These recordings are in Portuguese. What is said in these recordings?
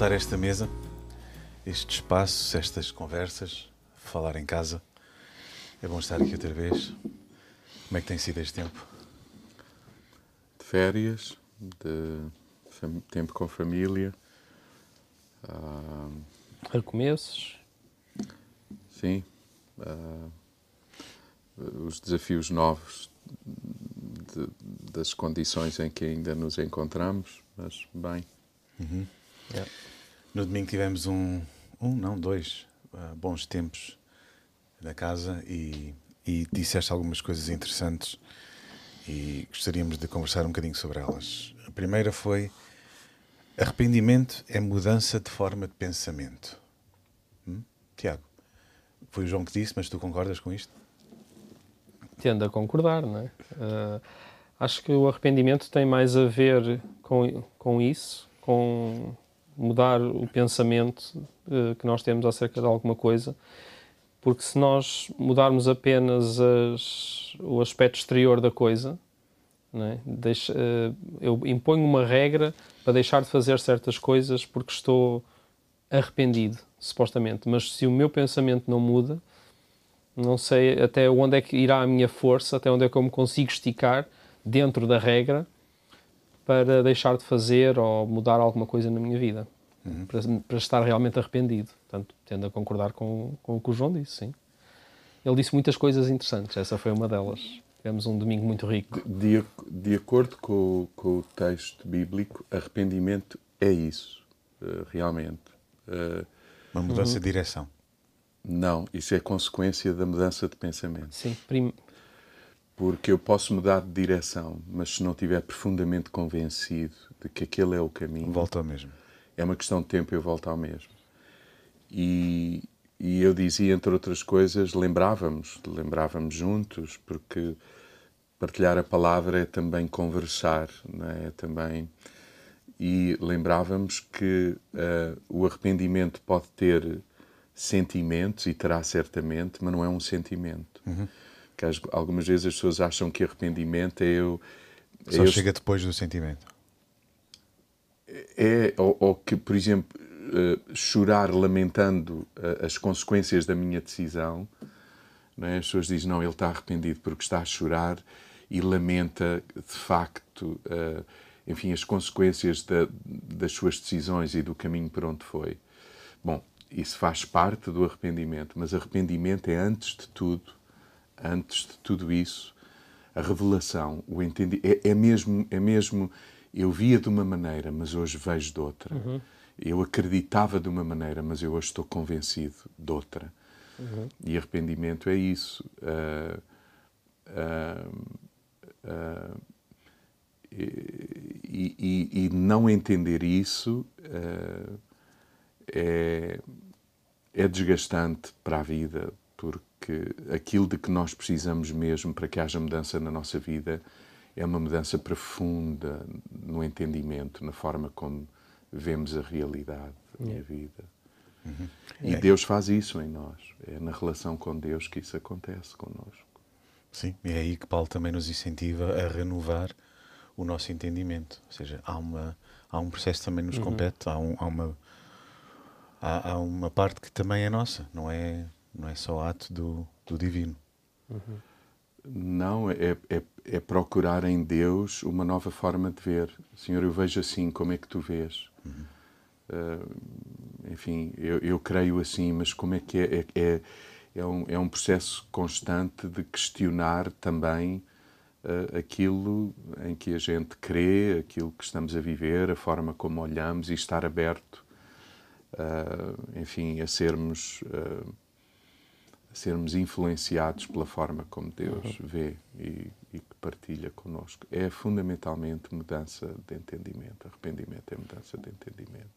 voltar a esta mesa, este espaço, estas conversas, falar em casa. É bom estar aqui outra vez. Como é que tem sido este tempo? De férias, de tempo com família. Uh, Recomeços. Sim. Uh, os desafios novos de, das condições em que ainda nos encontramos, mas bem. Uhum. Yeah. No domingo tivemos um, um não, dois uh, bons tempos na casa e, e disseste algumas coisas interessantes e gostaríamos de conversar um bocadinho sobre elas. A primeira foi arrependimento é mudança de forma de pensamento. Hum? Tiago, foi o João que disse, mas tu concordas com isto? Tendo a concordar, não é? Uh, acho que o arrependimento tem mais a ver com, com isso, com mudar o pensamento uh, que nós temos acerca de alguma coisa, porque se nós mudarmos apenas as, o aspecto exterior da coisa, é? Uh, eu imponho uma regra para deixar de fazer certas coisas porque estou arrependido, supostamente, mas se o meu pensamento não muda, não sei até onde é que irá a minha força, até onde é que eu me consigo esticar dentro da regra para deixar de fazer ou mudar alguma coisa na minha vida, uhum. para, para, estar realmente arrependido. Portanto, tendo a concordar com, com o que o João disse, sim. Ele disse muitas coisas interessantes, essa foi uma delas. Tivemos um domingo muito rico. De, de acordo com, com, o texto bíblico, arrependimento é isso, uh, realmente. Uh, Uma mudança uhum. de direção. Não, isso é consequência da mudança de pensamento. Sim, prim porque eu posso mudar de direção, mas se não estiver profundamente convencido de que aquele é o caminho. Volta ao mesmo. É uma questão de tempo, eu volto ao mesmo. E, e eu dizia, entre outras coisas, lembrávamos, lembrávamos juntos, porque partilhar a palavra é também conversar, não é? é também. E lembrávamos que uh, o arrependimento pode ter sentimentos, e terá certamente, mas não é um sentimento. Uhum que algumas vezes as pessoas acham que arrependimento é eu. É Só eu, chega depois do sentimento. É, ou, ou que, por exemplo, uh, chorar lamentando uh, as consequências da minha decisão. Não é? As pessoas dizem, não, ele está arrependido porque está a chorar e lamenta, de facto, uh, enfim, as consequências da, das suas decisões e do caminho por onde foi. Bom, isso faz parte do arrependimento, mas arrependimento é, antes de tudo, antes de tudo isso, a revelação, o entendimento, é, é, mesmo, é mesmo, eu via de uma maneira, mas hoje vejo de outra. Uhum. Eu acreditava de uma maneira, mas eu hoje estou convencido de outra. Uhum. E arrependimento é isso. Uh, uh, uh, e, e, e, não entender isso é, é desgastante para a vida, porque que aquilo de que nós precisamos mesmo para que haja mudança na nossa vida é uma mudança profunda no entendimento, na forma como vemos a realidade e a vida. Uhum. E é. Deus faz isso em nós. É na relação com Deus que isso acontece connosco. Sim, e é aí que Paulo também nos incentiva a renovar o nosso entendimento. Ou seja, há, uma, há um processo que também nos uhum. compete, há, um, há, uma, há, há uma parte que também é nossa, não é não é só ato do, do divino. Uhum. Não, é, é, é, procurar em Deus uma nova forma de ver. Senhor, eu vejo assim, como é que tu vês? Uhum. Uh, enfim, eu, eu creio assim, mas como é que é? É, é, é, um, é um processo constante de questionar também uh, aquilo em que a gente crê, aquilo que estamos a viver, a forma como olhamos e estar aberto, uh, enfim, a sermos sermos influenciados pela forma como Deus uhum. vê e, e que partilha connosco. É fundamentalmente mudança de entendimento. Arrependimento é mudança de entendimento.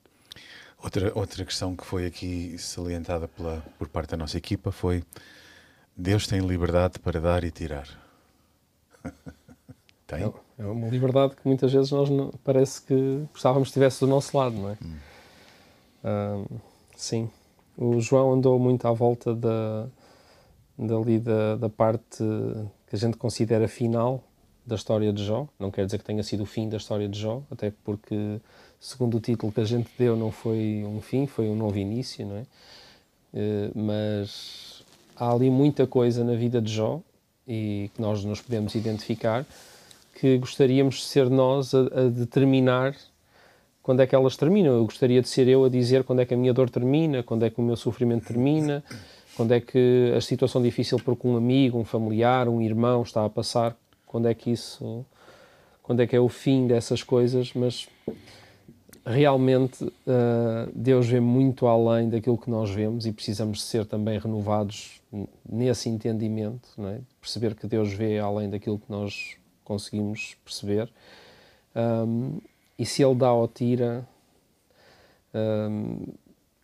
Outra, outra questão que foi aqui salientada pela, por parte da nossa equipa foi Deus tem liberdade para dar e tirar. tem? É, é uma liberdade que muitas vezes nós não, parece que gostávamos que estivesse do nosso lado, não é? Hum. sim. O João andou muito à volta da, dali da, da parte que a gente considera final, da história de Jó. Não quer dizer que tenha sido o fim da história de Jó, até porque, segundo o título que a gente deu, não foi um fim, foi um novo início, não é? Uh, mas há ali muita coisa na vida de Jó e que nós nos podemos identificar que gostaríamos de ser nós a, a determinar quando é que elas terminam. Eu gostaria de ser eu a dizer quando é que a minha dor termina, quando é que o meu sofrimento termina, quando é que a situação difícil porque um amigo, um familiar, um irmão está a passar, quando é que isso, quando é que é o fim dessas coisas, mas realmente uh, Deus vê muito além daquilo que nós vemos e precisamos ser também renovados nesse entendimento, é? perceber que Deus vê além daquilo que nós conseguimos perceber. Um, e se Ele dá ou tira, um,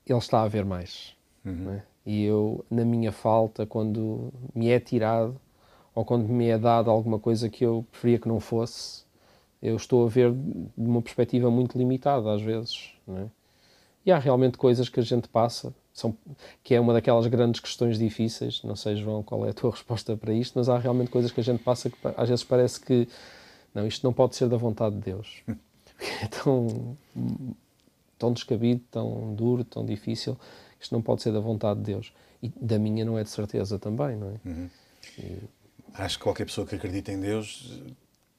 Ele está a ver mais. Uhum. E eu, na minha falta, quando me é tirado ou quando me é dado alguma coisa que eu preferia que não fosse, eu estou a ver de uma perspectiva muito limitada às vezes. É? E há realmente coisas que a gente passa, são, que é uma daquelas grandes questões difíceis. Não sei, João, qual é a tua resposta para isto, mas há realmente coisas que a gente passa que às vezes parece que não, isto não pode ser da vontade de Deus. É tão, tão descabido, tão duro, tão difícil. Isto não pode ser da vontade de Deus. E da minha não é de certeza também, não é? Uhum. E... Acho que qualquer pessoa que acredita em Deus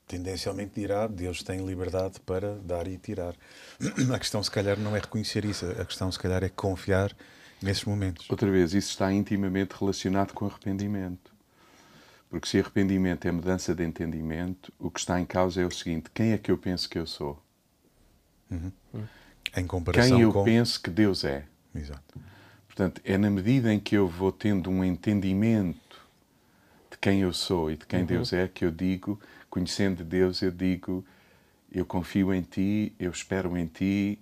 tendencialmente dirá Deus tem liberdade para dar e tirar. A questão, se calhar, não é reconhecer isso. A questão, se calhar, é confiar nesses momentos. Outra vez, isso está intimamente relacionado com arrependimento. Porque se arrependimento é mudança de entendimento, o que está em causa é o seguinte: quem é que eu penso que eu sou? Uhum. Em comparação quem eu com... penso que Deus é. Exato. Portanto, é na medida em que eu vou tendo um entendimento de quem eu sou e de quem uhum. Deus é que eu digo conhecendo Deus, eu digo: eu confio em Ti, eu espero em Ti,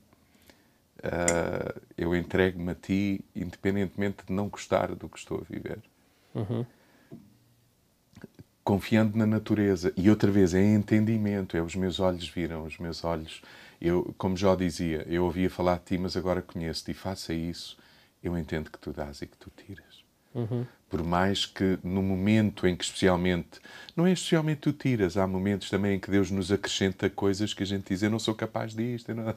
uh, eu entrego-me a Ti, independentemente de não gostar do que estou a viver. Uhum. Confiando na natureza. E outra vez, é entendimento, é os meus olhos viram, os meus olhos. Eu, como já dizia, eu ouvia falar de ti, mas agora conheço-te e faça isso, eu entendo que tu dás e que tu tiras. Uhum. Por mais que no momento em que especialmente, não é especialmente tu tiras, há momentos também em que Deus nos acrescenta coisas que a gente diz, eu não sou capaz disto. Não...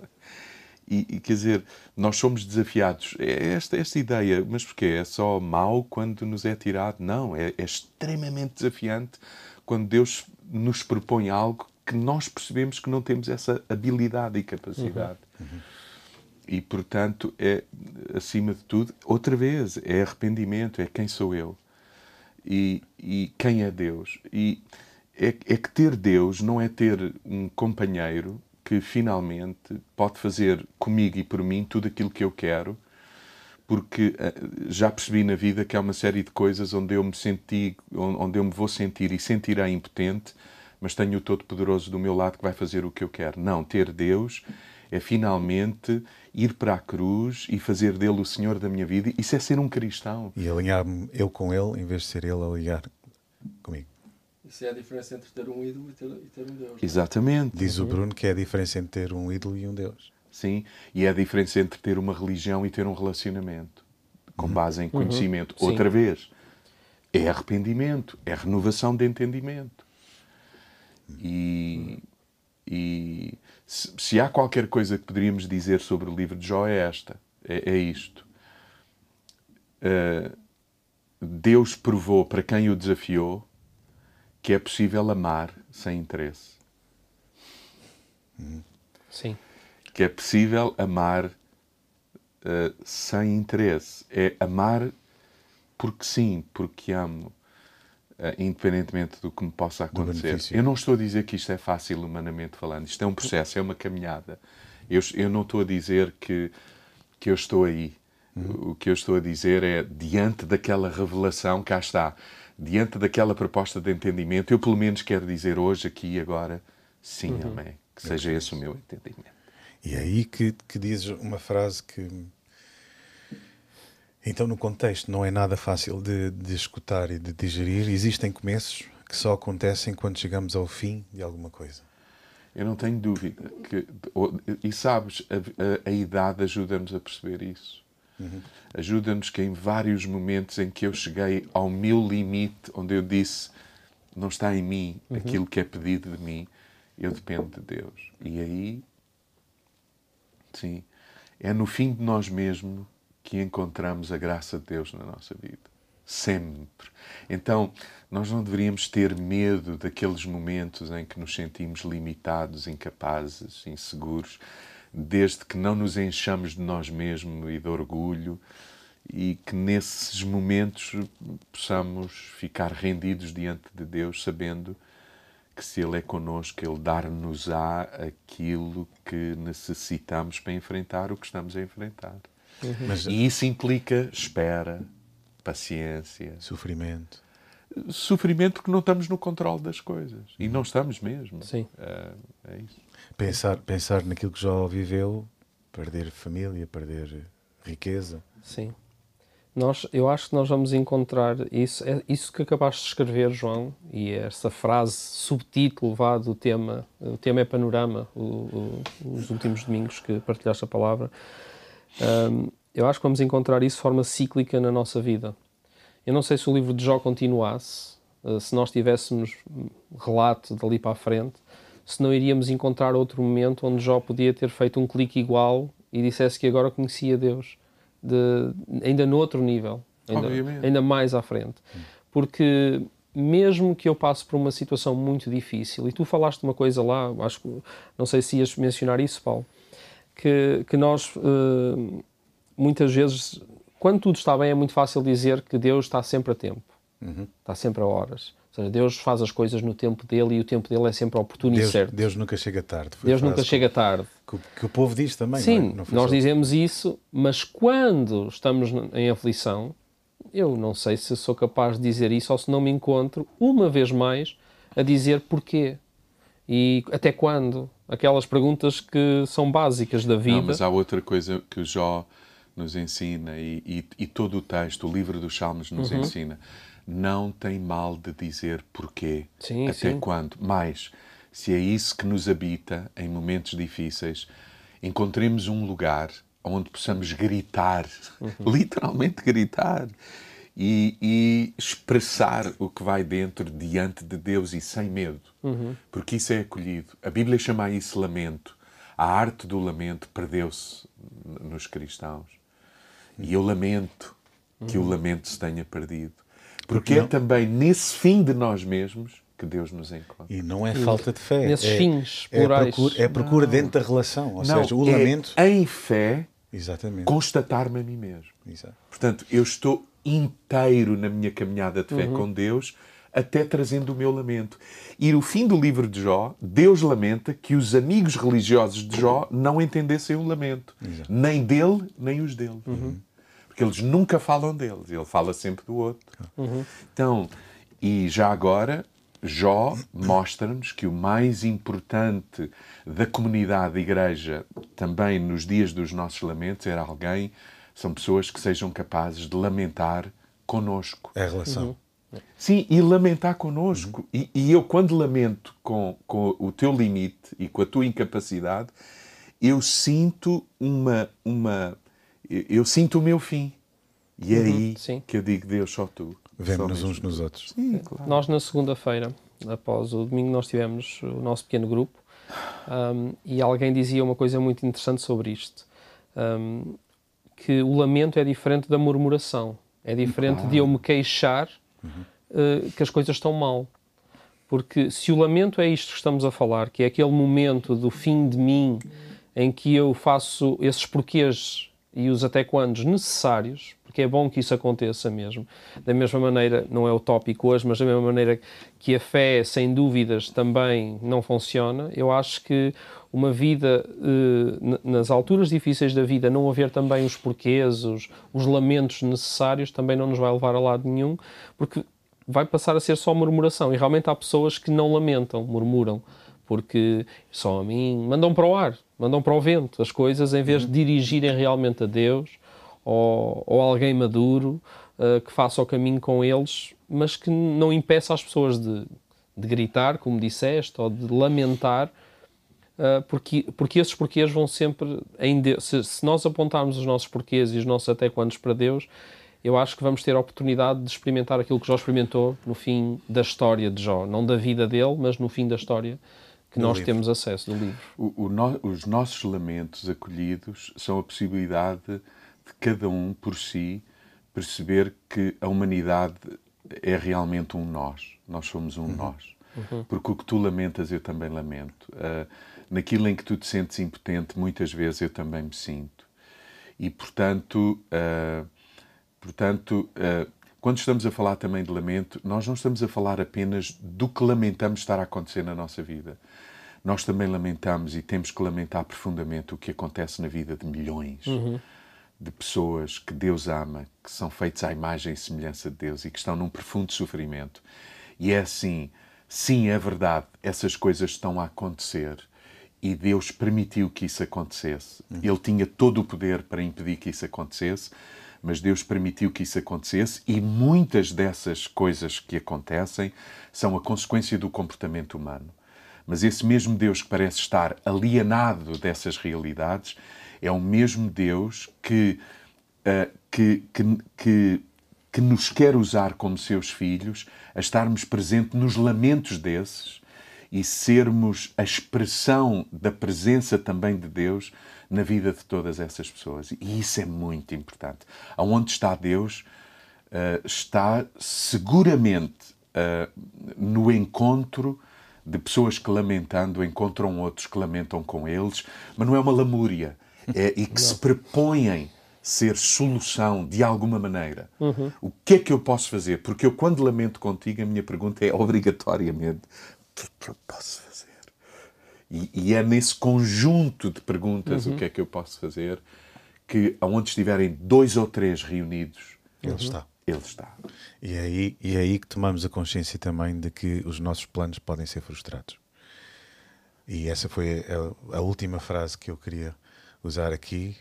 E, e, quer dizer, nós somos desafiados. É esta, esta ideia, mas porquê? É só mau quando nos é tirado? Não, é, é extremamente desafiante quando Deus nos propõe algo que nós percebemos que não temos essa habilidade e capacidade. Uhum. Uhum. E, portanto, é, acima de tudo, outra vez, é arrependimento, é quem sou eu e, e quem é Deus. E é, é que ter Deus não é ter um companheiro que finalmente pode fazer comigo e por mim tudo aquilo que eu quero, porque eh, já percebi na vida que há uma série de coisas onde eu me senti, onde eu me vou sentir e sentirá impotente, mas tenho o Todo-Poderoso do meu lado que vai fazer o que eu quero. Não, ter Deus é finalmente ir para a cruz e fazer dele o Senhor da minha vida. Isso é ser um cristão. E alinhar-me eu com ele em vez de ser ele a ligar comigo. Isso é a diferença entre ter um ídolo e ter, e ter um Deus. É? Exatamente. Diz o Bruno que é a diferença entre ter um ídolo e um Deus. Sim, e é a diferença entre ter uma religião e ter um relacionamento com uhum. base em uhum. conhecimento. Uhum. Outra vez, é arrependimento, é renovação de entendimento. E, e se, se, há qualquer coisa que poderíamos dizer sobre o livro de Jó é esta, é, é isto. Uh, Deus provou para quem o desafiou que é possível amar sem interesse. Sim. Que é possível amar uh, sem interesse. É amar porque sim, porque amo. Uh, independentemente do que me possa acontecer. Eu não estou a dizer que isto é fácil humanamente falando. Isto é um processo, é uma caminhada. Eu, eu não estou a dizer que, que eu estou aí. Uhum. O que eu estou a dizer é, diante daquela revelação, cá está, diante daquela proposta de entendimento, eu pelo menos quero dizer hoje, aqui e agora, sim, uhum. amém. Que seja esse o meu entendimento. E é aí que, que dizes uma frase que então, no contexto, não é nada fácil de, de escutar e de digerir. Existem começos que só acontecem quando chegamos ao fim de alguma coisa. Eu não tenho dúvida. Que, e sabes, a, a, a idade ajuda-nos a perceber isso. Uhum. Ajuda-nos que em vários momentos em que eu cheguei ao meu limite, onde eu disse não está em mim aquilo que é pedido de mim, eu dependo de Deus. E aí, sim, é no fim de nós mesmos que encontramos a graça de Deus na nossa vida. Sempre. Então, nós não deveríamos ter medo daqueles momentos em que nos sentimos limitados, incapazes, inseguros, desde que não nos enchamos de nós mesmos e de orgulho e que nesses momentos possamos ficar rendidos diante de Deus, sabendo que se Ele é connosco, Ele dar-nos-á aquilo que necessitamos para enfrentar o que estamos a enfrentar. Uhum. Mas, e isso implica espera, paciência, sofrimento. Sofrimento porque não estamos no controle das coisas. E não estamos mesmo. Sim. É, é isso. Pensar, pensar naquilo que já viveu, perder família, perder riqueza. Sim. Nós, eu acho que nós vamos encontrar isso, é isso que acabaste de escrever, João, e essa frase, subtítulo vá do tema, o tema é panorama, o, o, os últimos domingos que partilhaste a palavra. Um, eu acho que vamos encontrar isso de forma cíclica na nossa vida. Eu não sei se o livro de Jó continuasse, uh, se nós tivéssemos relato dali para a frente, se não iríamos encontrar outro momento onde Jó podia ter feito um clique igual e dissesse que agora conhecia Deus de, ainda no outro nível, ainda, ainda mais à frente. Porque mesmo que eu passe por uma situação muito difícil, e tu falaste uma coisa lá, acho que não sei se ias mencionar isso, Paulo, que, que nós uh, muitas vezes, quando tudo está bem, é muito fácil dizer que Deus está sempre a tempo, uhum. está sempre a horas. Ou seja, Deus faz as coisas no tempo dele e o tempo dele é sempre oportuno Deus, e certo. Deus nunca chega tarde. Deus nunca chega tarde. Que, que, o povo diz também. Sim, não é? não nós só... dizemos isso, mas quando estamos em aflição, eu não sei se sou capaz de dizer isso ou se não me encontro, uma vez mais, a dizer porquê. E até quando? Aquelas perguntas que são básicas da vida. Não, mas há outra coisa que Jó nos ensina e, e, e todo o texto, o livro dos Salmos nos uhum. ensina não tem mal de dizer porquê, sim, até sim. quando. Mas, se é isso que nos habita em momentos difíceis, encontremos um lugar onde possamos gritar, uhum. literalmente gritar, e, e, expressar o que vai dentro diante de Deus e sem medo, uhum. porque isso é acolhido. A Bíblia chama isso lamento. A arte do lamento perdeu-se nos cristãos. E eu lamento que o lamento se tenha perdido. Porque é também nesse fim de nós mesmos que Deus nos encontra. E não é falta de fé. Nesses é, fins é plurais. Procura, é procura dentro da relação. Ou não, seja, o é lamento. Em fé, Exatamente. constatar-me a mim mesmo. Exato. Portanto, eu estou inteiro na minha caminhada de fé uhum. com Deus, até trazendo o meu lamento. E no fim do livro de Jó, Deus lamenta que os amigos religiosos de Jó não entendessem o lamento, Exato. nem dele, nem os dele. Uhum. Porque eles nunca falam deles, ele fala sempre do outro. Uhum. Então, e já agora, Jó mostra-nos que o mais importante da comunidade da igreja, também nos dias dos nossos lamentos, era alguém, são pessoas que sejam capazes de lamentar conosco. É a relação. Uhum. Sim, e lamentar connosco. Uhum. E, e, eu, quando lamento com, com o teu limite e com a tua incapacidade, eu sinto uma, uma eu sinto o meu fim. E é uhum, aí sim. que eu digo, Deus, só tu. Vemos-nos uns nos outros. Sim, claro. Nós, na segunda-feira, após o domingo, nós tivemos o nosso pequeno grupo um, e alguém dizia uma coisa muito interessante sobre isto. Um, que o lamento é diferente da murmuração. É diferente claro. de eu me queixar uh, que as coisas estão mal. Porque se o lamento é isto que estamos a falar, que é aquele momento do fim de mim em que eu faço esses porquês e os até quandos necessários, porque é bom que isso aconteça mesmo. Da mesma maneira, não é utópico hoje, mas da mesma maneira que a fé, sem dúvidas, também não funciona, eu acho que uma vida, eh, nas alturas difíceis da vida, não haver também os porquês, os, os lamentos necessários, também não nos vai levar a lado nenhum, porque vai passar a ser só murmuração. E realmente há pessoas que não lamentam, murmuram, porque só a mim mandam para o ar mandam para o vento as coisas em vez de dirigirem realmente a Deus ou, ou alguém maduro uh, que faça o caminho com eles, mas que não impeça as pessoas de, de gritar, como disseste, ou de lamentar, porque, porque esses porquês vão sempre em Deus. Se, se, nós apontarmos os nossos porquês e os nossos até quantos para Deus, eu acho que vamos ter a oportunidade de experimentar aquilo que Jó experimentou no fim da história de Jó. Não da vida dele, mas no fim da história que Do nós livro. temos acesso do livro. O- o no- os nossos lamentos acolhidos são a possibilidade de cada um por si perceber que a humanidade é realmente um nós. Nós somos um nós. Porque o que tu lamentas, eu também lamento. Ah, naquilo em que tu te sentes impotente, muitas vezes eu também me sinto. E, portanto, ah, portanto ah, quando estamos a falar também de lamento, nós não estamos a falar apenas do que lamentamos estar a acontecer na nossa vida. Nós também lamentamos e temos que lamentar profundamente o que acontece na vida de milhões de pessoas que Deus ama, que são feitos à imagem e semelhança de Deus e que estão num profundo sofrimento. E é assim, sim, é verdade, essas coisas estão a acontecer e Deus permitiu que isso acontecesse. Ele tinha todo o poder para impedir que isso acontecesse, mas Deus permitiu que isso acontecesse e muitas dessas coisas que acontecem são a consequência do comportamento humano. Mas esse mesmo Deus que parece estar alienado dessas realidades é o mesmo Deus que, ah, que, que, que, que nos quer usar como seus filhos a estarmos presentes nos lamentos desses e sermos a expressão da presença também de Deus na vida de todas essas pessoas. E isso é muito importante. Aonde está Deus, ah, está seguramente ah, no encontro de pessoas que lamentando encontram outros que lamentam com eles, mas não é uma lamúria, é, e que se propõem ser solução de alguma maneira. O que é que eu posso fazer? Porque eu, quando lamento contigo, a minha pergunta é obrigatoriamente: que que eu posso fazer? E, e é nesse conjunto de perguntas, o que é que eu posso fazer, que aonde estiverem dois ou três reunidos, Ele está. ele está. E é, aí, e é aí que tomamos a consciência também de que os nossos planos podem ser frustrados. E essa foi a, a última frase que eu queria usar aqui.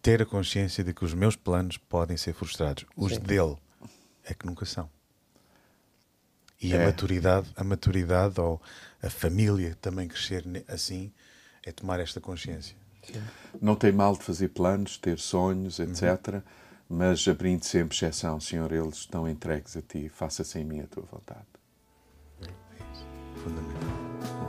Ter a consciência de que os meus planos podem ser frustrados. Os dele é que nunca são. E a É. maturidade, a maturidade ou a família também crescer assim é tomar esta consciência. Não tem mal de fazer planos, ter sonhos, etc. Mas abrindo sempre exceção, Senhor, eles estão entregues a ti, faça-se em mim a tua vontade. Fundamental.